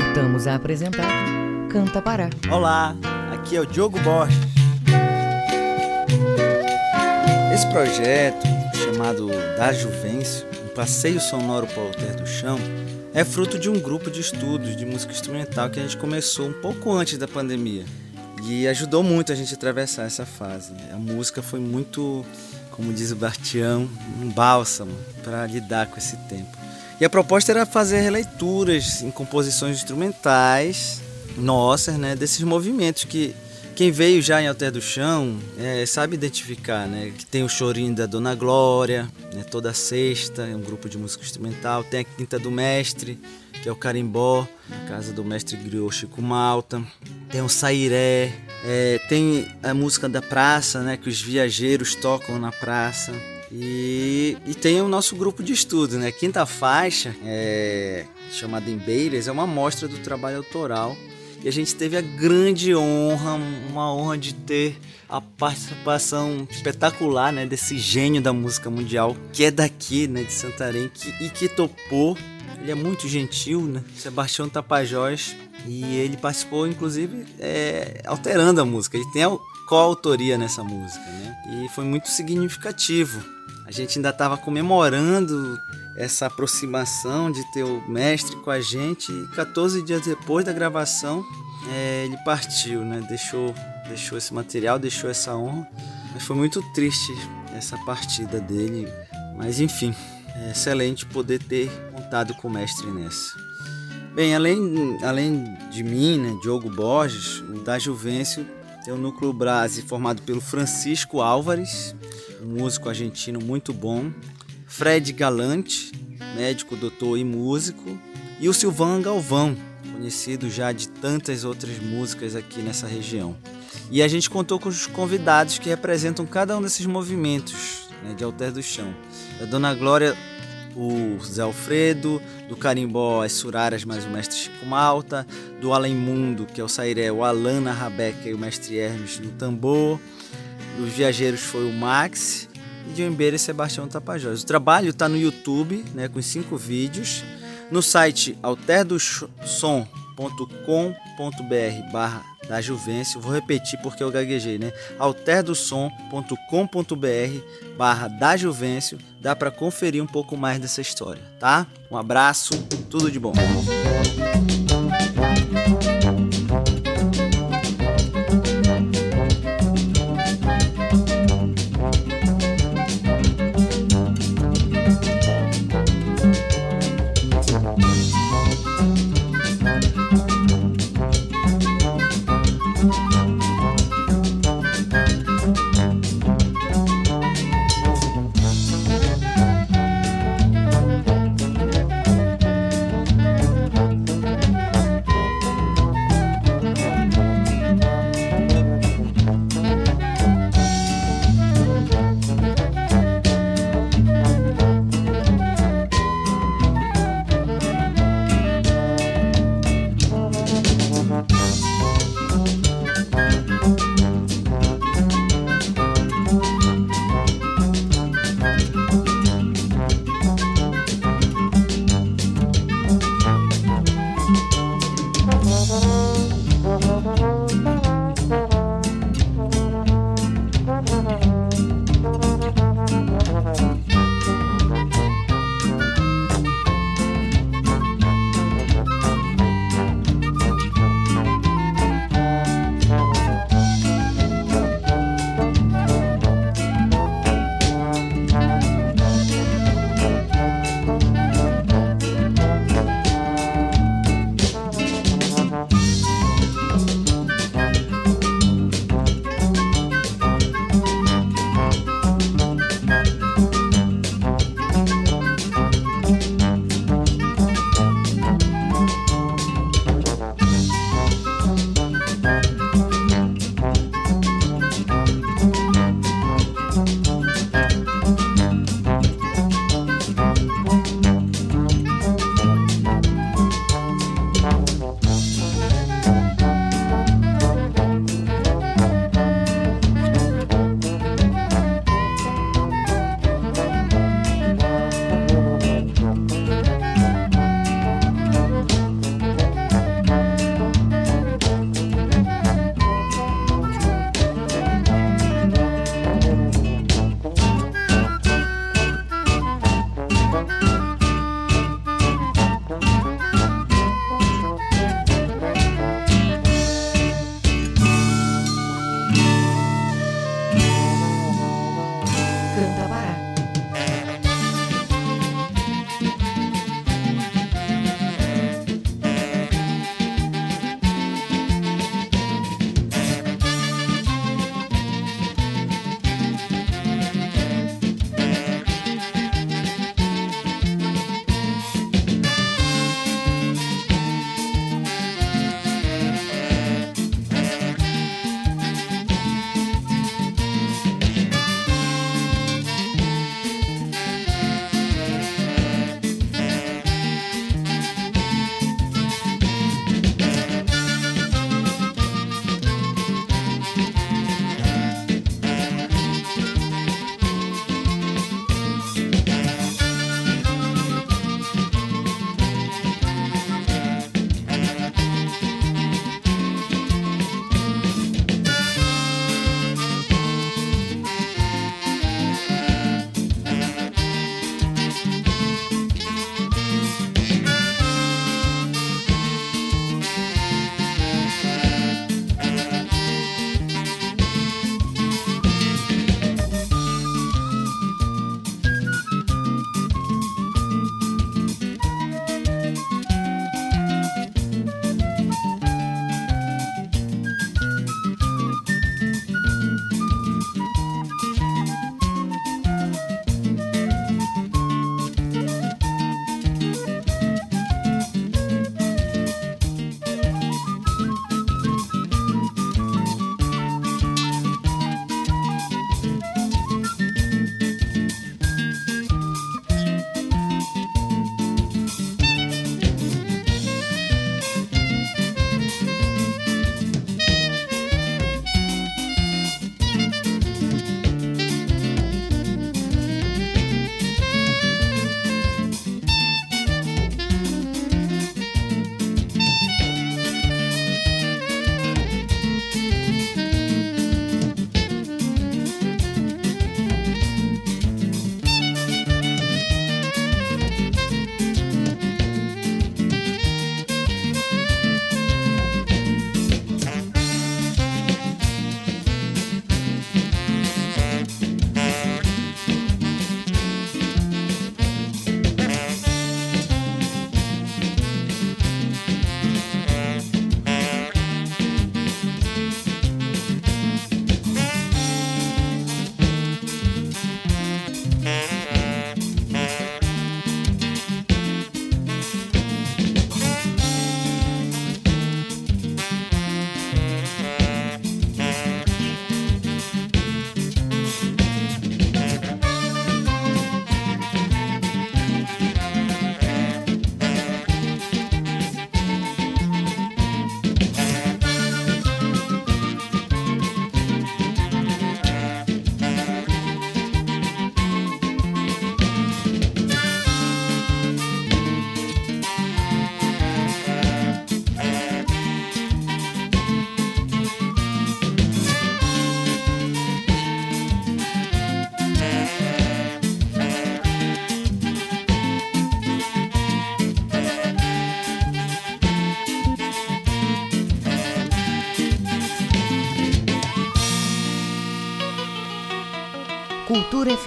voltamos a apresentar Canta Pará. Olá, aqui é o Diogo Borges. Esse projeto, chamado Da Juvencio, um passeio sonoro para o alter do chão, é fruto de um grupo de estudos de música instrumental que a gente começou um pouco antes da pandemia. E ajudou muito a gente a atravessar essa fase. A música foi muito, como diz o Bartião, um bálsamo para lidar com esse tempo. E a proposta era fazer releituras em composições instrumentais nossas, né, desses movimentos que quem veio já em Alter do Chão é, sabe identificar, né? Que tem o chorinho da Dona Glória, né, toda sexta, é um grupo de música instrumental. Tem a Quinta do Mestre, que é o carimbó, casa do mestre griot Chico Malta. Tem o sairé, é, tem a música da praça, né? Que os viajeiros tocam na praça. E, e tem o nosso grupo de estudo, né? Quinta faixa, é, chamada Embeiras, é uma amostra do trabalho autoral. E a gente teve a grande honra, uma honra de ter a participação espetacular, né, desse gênio da música mundial, que é daqui, né, de Santarém, que, e que topou. Ele é muito gentil, né? Sebastião Tapajós. E ele participou, inclusive, é, alterando a música. Ele tem a coautoria nessa música, né? E foi muito significativo a gente ainda estava comemorando essa aproximação de ter o mestre com a gente e 14 dias depois da gravação é, ele partiu, né? Deixou, deixou esse material, deixou essa honra. Mas foi muito triste essa partida dele. Mas enfim, é excelente poder ter contado com o mestre nessa. Bem, além, além de mim, né, Diogo Borges, o da Juvencio tem o Núcleo Brase formado pelo Francisco Álvares, um músico argentino muito bom, Fred Galante, médico, doutor e músico, e o Silvan Galvão, conhecido já de tantas outras músicas aqui nessa região. E a gente contou com os convidados que representam cada um desses movimentos né, de Alter do Chão. Da Dona Glória, o Zé Alfredo, do Carimbó, as Suraras, mais o mestre Chico Malta, do Além Mundo, que é o Sairé, o Alana Rabeca e o mestre Hermes no tambor, dos viajeiros foi o Max e de Oembeira e Sebastião Tapajós. O trabalho está no YouTube, né, com cinco vídeos, no site alterdossom.com.br barra da Juvencio, vou repetir porque eu gaguejei, né? alterdossom.com.br barra da Juvencio, dá para conferir um pouco mais dessa história, tá? Um abraço, tudo de bom.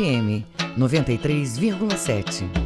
FM 93,7.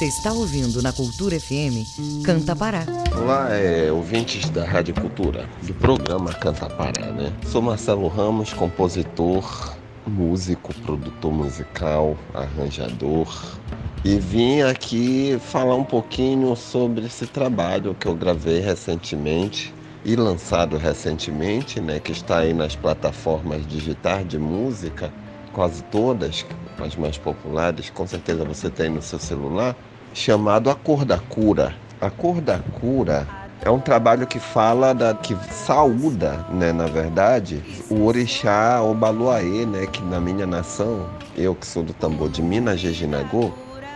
Você está ouvindo na Cultura FM Canta Pará. Olá, é, ouvintes da Rádio Cultura, do programa Canta Pará, né? Sou Marcelo Ramos, compositor, músico, produtor musical, arranjador. E vim aqui falar um pouquinho sobre esse trabalho que eu gravei recentemente e lançado recentemente, né, que está aí nas plataformas digitais de música, quase todas, as mais populares, com certeza você tem no seu celular chamado A Cor da Cura. A Cor da Cura é um trabalho que fala da que saúda, né, na verdade, o orixá Obaluaê, né, que na minha nação, eu que sou do tambor de Minas Jejinagô,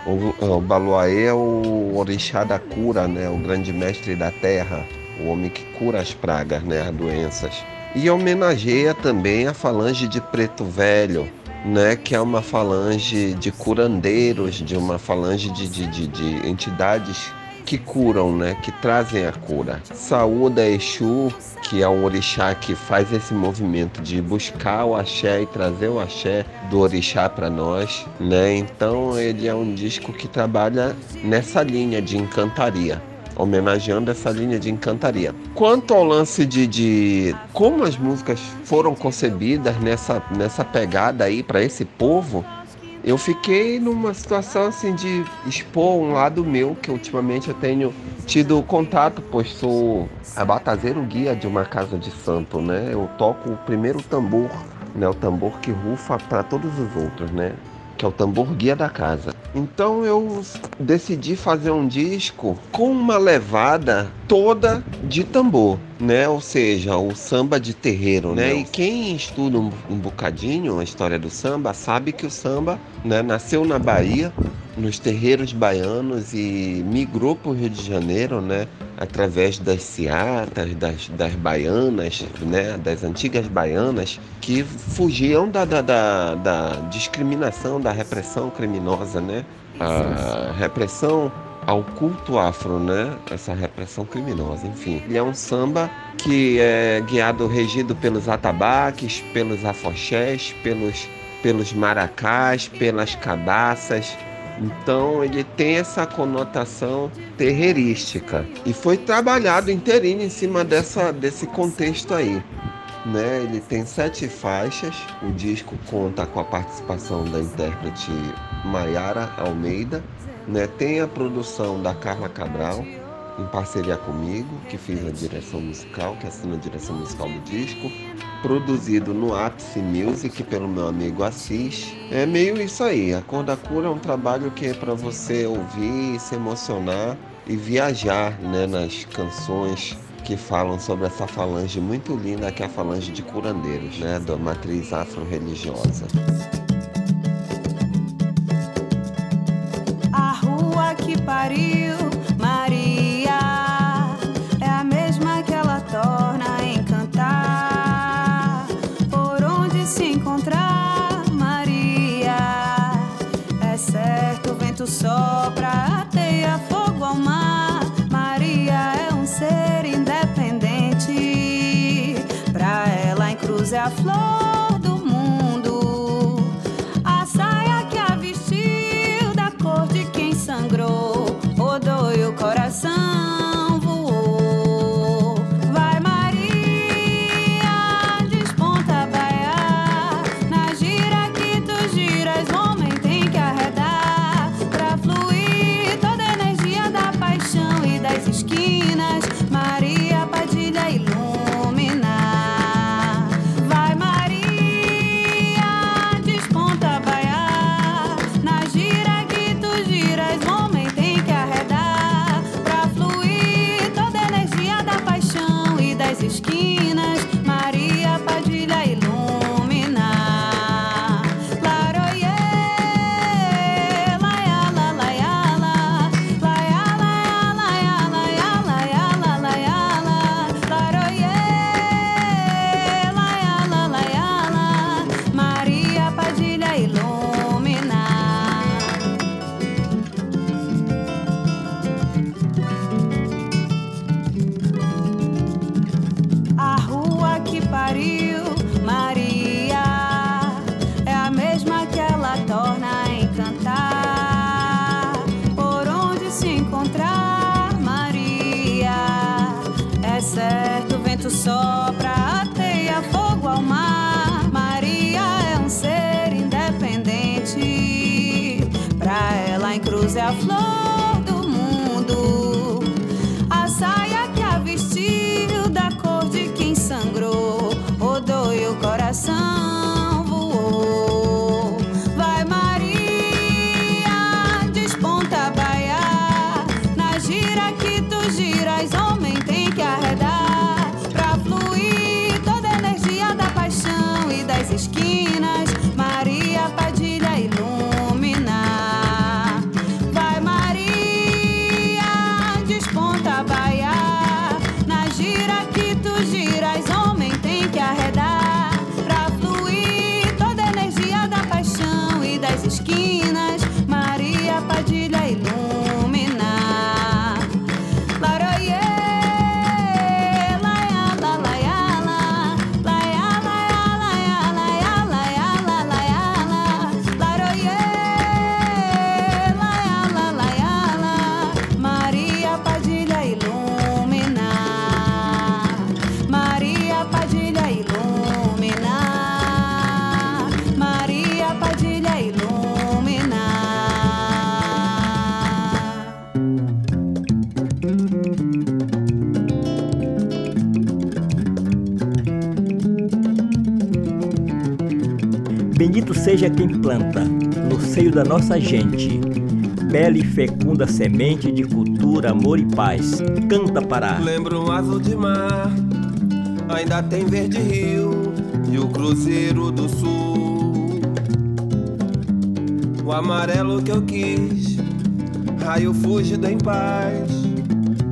o Obaluaê é o orixá da cura, né, o grande mestre da terra, o homem que cura as pragas, né, as doenças. E homenageia também a falange de Preto Velho, né, que é uma falange de curandeiros, de uma falange de, de, de, de entidades que curam, né, que trazem a cura. Saúda Exu, que é um orixá que faz esse movimento de buscar o axé e trazer o axé do orixá para nós, né? Então ele é um disco que trabalha nessa linha de encantaria homenageando essa linha de encantaria. Quanto ao lance de, de como as músicas foram concebidas nessa, nessa pegada aí para esse povo, eu fiquei numa situação assim de expor um lado meu que ultimamente eu tenho tido contato, pois sou abatazeiro guia de uma casa de santo, né? Eu toco o primeiro tambor, né? O tambor que rufa para todos os outros, né? Que é o tambor guia da casa. Então eu decidi fazer um disco com uma levada toda de tambor, né? Ou seja, o samba de terreiro, né? E quem estuda um, um bocadinho a história do samba sabe que o samba, né, nasceu na Bahia nos terreiros baianos e migrou para o Rio de Janeiro, né? Através das seatas, das, das baianas, né, das antigas baianas, que fugiam da, da, da, da discriminação, da repressão criminosa, né? A repressão ao culto afro, né? Essa repressão criminosa, enfim. Ele é um samba que é guiado, regido pelos atabaques, pelos afoxés, pelos, pelos maracás, pelas cabaças, então ele tem essa conotação terreirística e foi trabalhado inteirinho em cima dessa, desse contexto aí. Né? Ele tem sete faixas, o disco conta com a participação da intérprete Maiara Almeida, né? tem a produção da Carla Cabral, em parceria comigo, que fiz a direção musical, que assina a direção musical do disco, produzido no Ápice Music pelo meu amigo Assis. É meio isso aí. A Cor da Cura é um trabalho que é para você ouvir, se emocionar e viajar né, nas canções que falam sobre essa falange muito linda que é a falange de curandeiros, né, da matriz afro-religiosa. A rua que pariu a esquinas. Seja quem planta, no seio da nossa gente, bela e fecunda semente de cultura, amor e paz. Canta Pará. Lembro um azul de mar, ainda tem verde rio e o cruzeiro do sul. o amarelo que eu quis. Raio fugido em paz,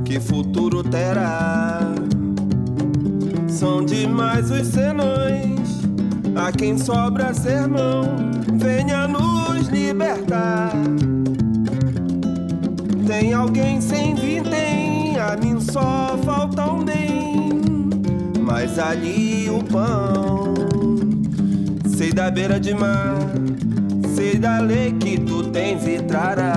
que futuro terá? São demais os senões, a quem sobra sermão, venha nos libertar. Tem alguém sem vintém, a mim só falta um bem, mas ali o pão. Sei da beira de mar, sei da lei que tu tens e trarás.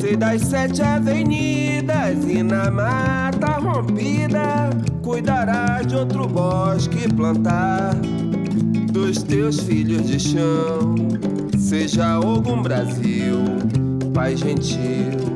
Sei das sete avenidas e na mata rompida cuidarás de outro bosque plantar dos teus filhos de chão. Seja algum Brasil, Pai gentil.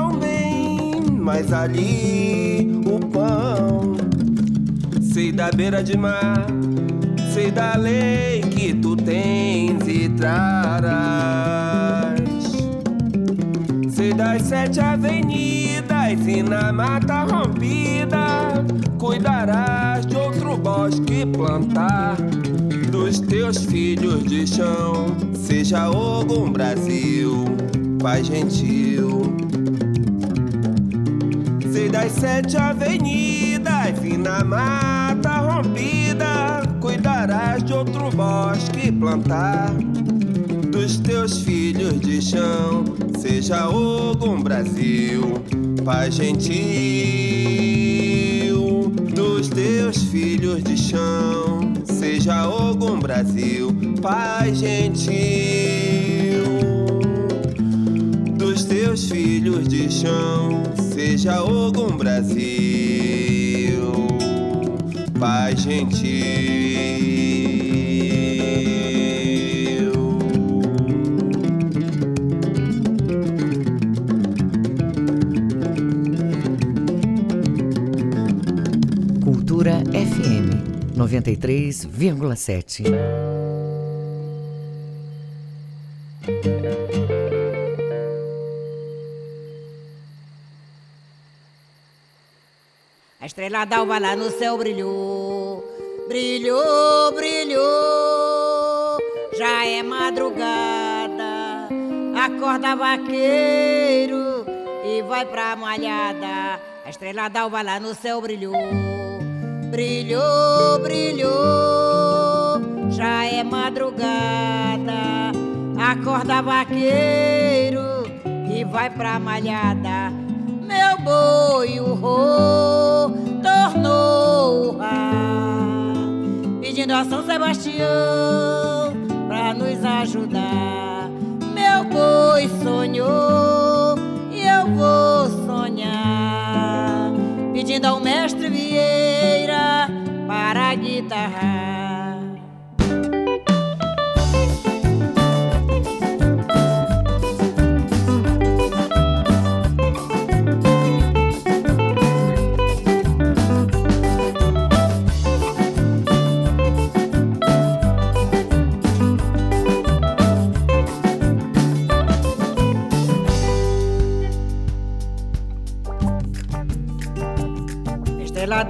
mas ali o pão. Sei da beira de mar, sei da lei que tu tens e trarás. Sei das sete avenidas e na mata rompida cuidarás de outro bosque plantar dos teus filhos de chão. Seja algum Brasil, Pai gentil. Sei das sete avenidas e na mata rompida cuidarás de outro bosque plantar dos teus filhos de chão. Seja algum Brasil, Pai gentil dos teus filhos de chão. Seja algum Brasil, Pai gentil dos teus filhos de chão. Seja algum Brasil, Pai gentil. FM 93,7. Estrela d'alva lá no céu brilhou, brilhou, brilhou. Já é madrugada, acorda vaqueiro e vai pra malhada. A estrela d'alva lá no céu brilhou. Brilhou, brilhou, já é madrugada. Acorda vaqueiro e vai pra malhada. Meu boi, o ro, pedindo a São Sebastião pra nos ajudar. Meu boi sonhou e eu vou sonhar, pedindo ao mestre Vieira para a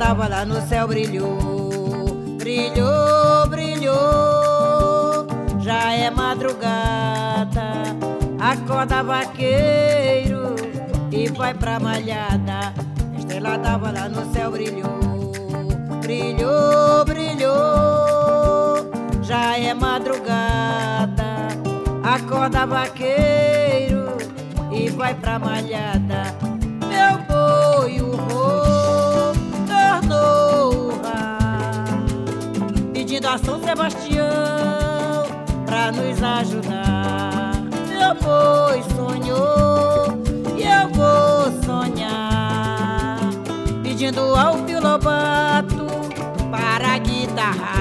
tava lá no céu, brilhou, brilhou, brilhou. Já é madrugada, acorda vaqueiro e vai pra malhada. Estrela tava lá no céu, brilhou, Brilhou, brilhou, já é madrugada. Acorda, vaqueiro, e vai pra malhada. A São Sebastião pra nos ajudar. Meu boi sonhou e eu vou sonhar, pedindo ao Pio Lobato para guitarrar. tava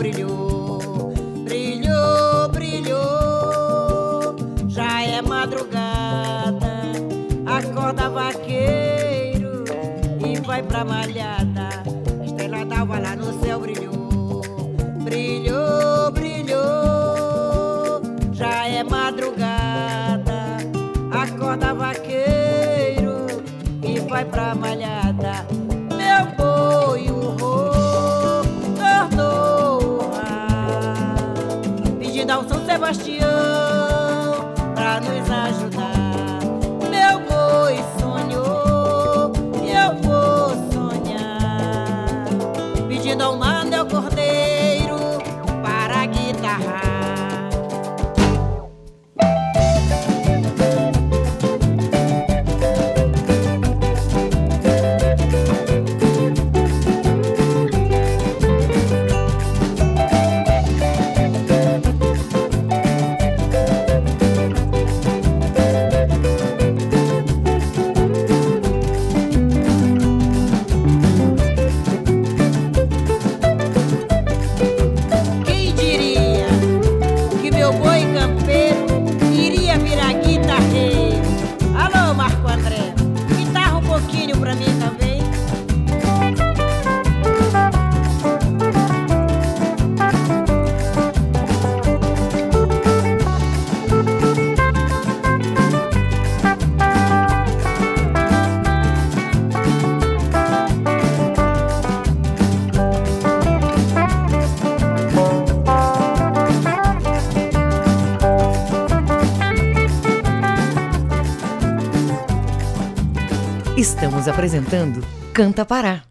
brilhou, brilhou, brilhou. Já é madrugada, acorda vaqueiro e vai pra malhada. A estrela tava lá no céu brilhou, brilhou, brilhou. Já é madrugada, acorda vaqueiro e vai pra malhada. Ao apresentando Canta Pará.